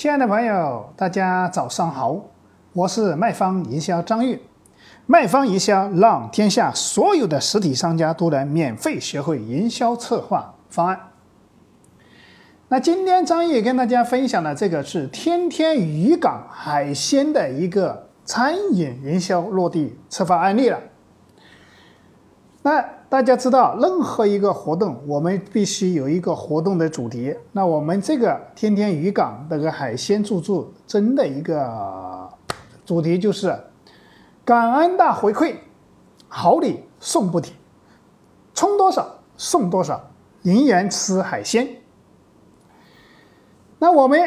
亲爱的朋友，大家早上好，我是卖方营销张玉。卖方营销让天下所有的实体商家都能免费学会营销策划方案。那今天张玉跟大家分享的这个是天天渔港海鲜的一个餐饮营销落地策划案例了。那大家知道，任何一个活动，我们必须有一个活动的主题。那我们这个天天渔港那个海鲜自助真的一个主题就是感恩大回馈，好礼送不停，充多少送多少，零元吃海鲜。那我们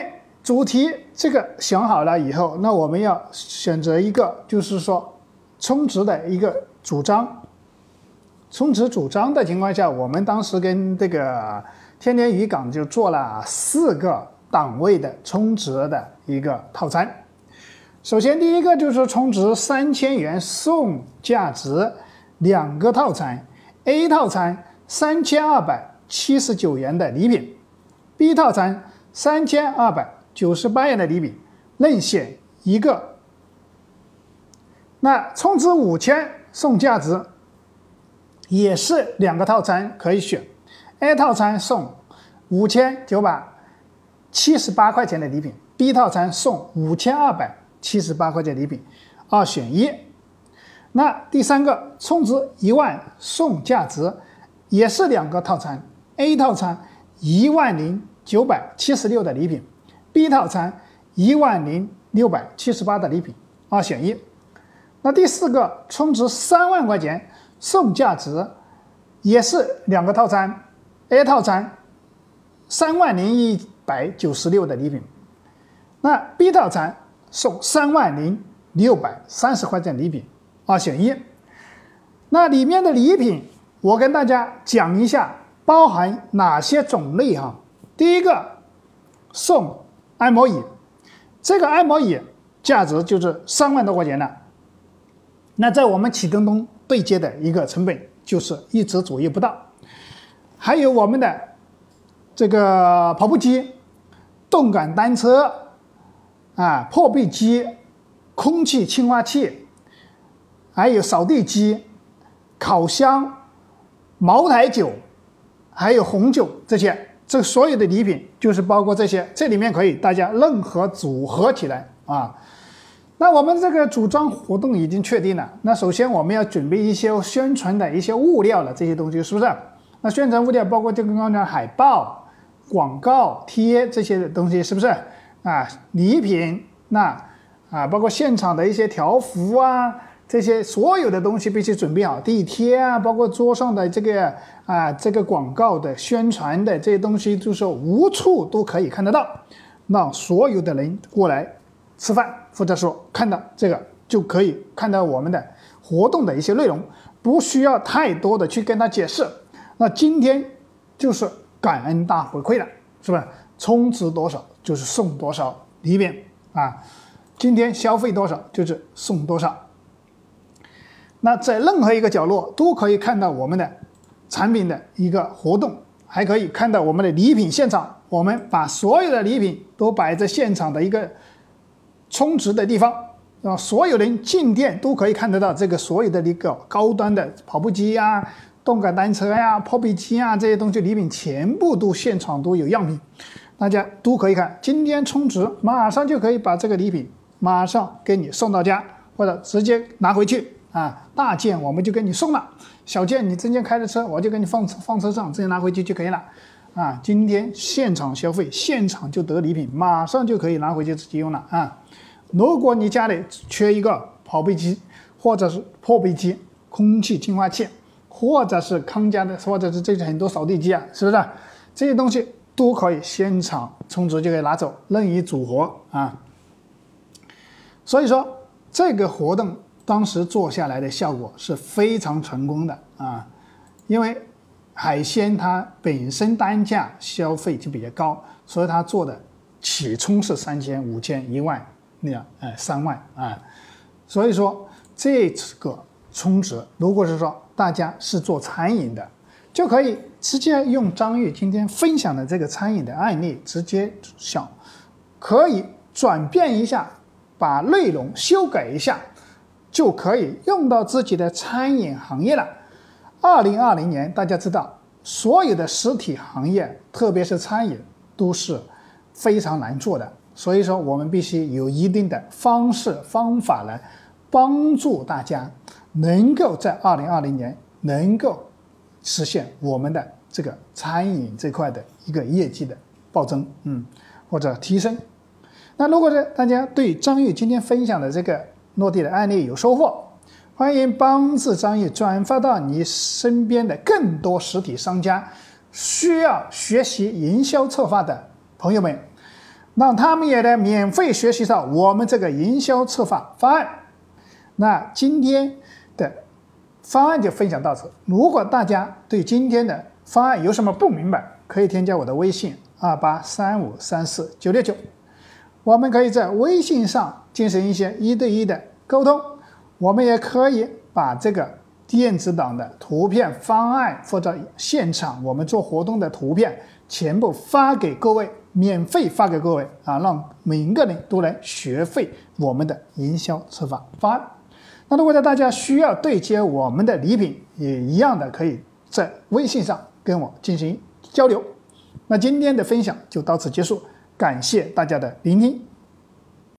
主题这个想好了以后，那我们要选择一个，就是说充值的一个主张。充值主张的情况下，我们当时跟这个天天渔港就做了四个档位的充值的一个套餐。首先，第一个就是充值三千元送价值两个套餐，A 套餐三千二百七十九元的礼品，B 套餐三千二百九十八元的礼品，任选一个。那充值五千送价值。也是两个套餐可以选，A 套餐送五千九百七十八块钱的礼品，B 套餐送五千二百七十八块钱礼品，二选一。那第三个充值一万送价值，也是两个套餐，A 套餐一万零九百七十六的礼品，B 套餐一万零六百七十八的礼品，二选一。那第四个充值三万块钱。送价值也是两个套餐，A 套餐三万零一百九十六的礼品，那 B 套餐送三万零六百三十块钱礼品，二选一。那里面的礼品我跟大家讲一下，包含哪些种类哈？第一个送按摩椅，这个按摩椅价值就是三万多块钱了。那在我们启东东。对接的一个成本就是一直左右不到，还有我们的这个跑步机、动感单车啊、破壁机、空气净化器，还有扫地机、烤箱、茅台酒，还有红酒这些，这所有的礼品就是包括这些，这里面可以大家任何组合起来啊。那我们这个组装活动已经确定了。那首先我们要准备一些宣传的一些物料了，这些东西是不是？那宣传物料包括这个刚才海报、广告贴这些东西，是不是？啊，礼品那啊，包括现场的一些条幅啊，这些所有的东西必须准备好。地贴啊，包括桌上的这个啊，这个广告的宣传的这些东西，就是无处都可以看得到，让所有的人过来。吃饭，或者说看到这个就可以看到我们的活动的一些内容，不需要太多的去跟他解释。那今天就是感恩大回馈了，是吧？充值多少就是送多少礼品啊！今天消费多少就是送多少。那在任何一个角落都可以看到我们的产品的一个活动，还可以看到我们的礼品现场。我们把所有的礼品都摆在现场的一个。充值的地方，啊，所有人进店都可以看得到这个所有的一个高端的跑步机呀、动感单车呀、破壁机啊这些东西礼品全部都现场都有样品，大家都可以看。今天充值，马上就可以把这个礼品马上给你送到家，或者直接拿回去啊。大件我们就给你送了，小件你直接开着车，我就给你放放车上，直接拿回去就可以了。啊，今天现场消费，现场就得礼品，马上就可以拿回去自己用了啊。如果你家里缺一个跑步机，或者是破壁机、空气净化器，或者是康佳的，或者是这些很多扫地机啊，是不是？这些东西都可以现场充值就可以拿走，任意组合啊。所以说这个活动当时做下来的效果是非常成功的啊，因为海鲜它本身单价消费就比较高，所以它做的起充是三千、五千、一万。那样，哎，三万啊，所以说这个充值，如果是说大家是做餐饮的，就可以直接用张玉今天分享的这个餐饮的案例，直接想可以转变一下，把内容修改一下，就可以用到自己的餐饮行业了。二零二零年，大家知道，所有的实体行业，特别是餐饮，都是非常难做的。所以说，我们必须有一定的方式方法来帮助大家，能够在二零二零年能够实现我们的这个餐饮这块的一个业绩的暴增，嗯，或者提升。那如果是大家对张玉今天分享的这个落地的案例有收获，欢迎帮助张玉转发到你身边的更多实体商家，需要学习营销策划的朋友们，让他们也能免费学习到我们这个营销策划方案。那今天的方案就分享到此。如果大家对今天的方案有什么不明白，可以添加我的微信二八三五三四九六九。我们可以在微信上进行一些一对一的沟通，我们也可以把这个电子档的图片方案或者现场我们做活动的图片全部发给各位，免费发给各位啊，让每一个人都来学会我们的营销策划方案。那如果在大家需要对接我们的礼品，也一样的可以在微信上跟我进行交流。那今天的分享就到此结束。感谢大家的聆听。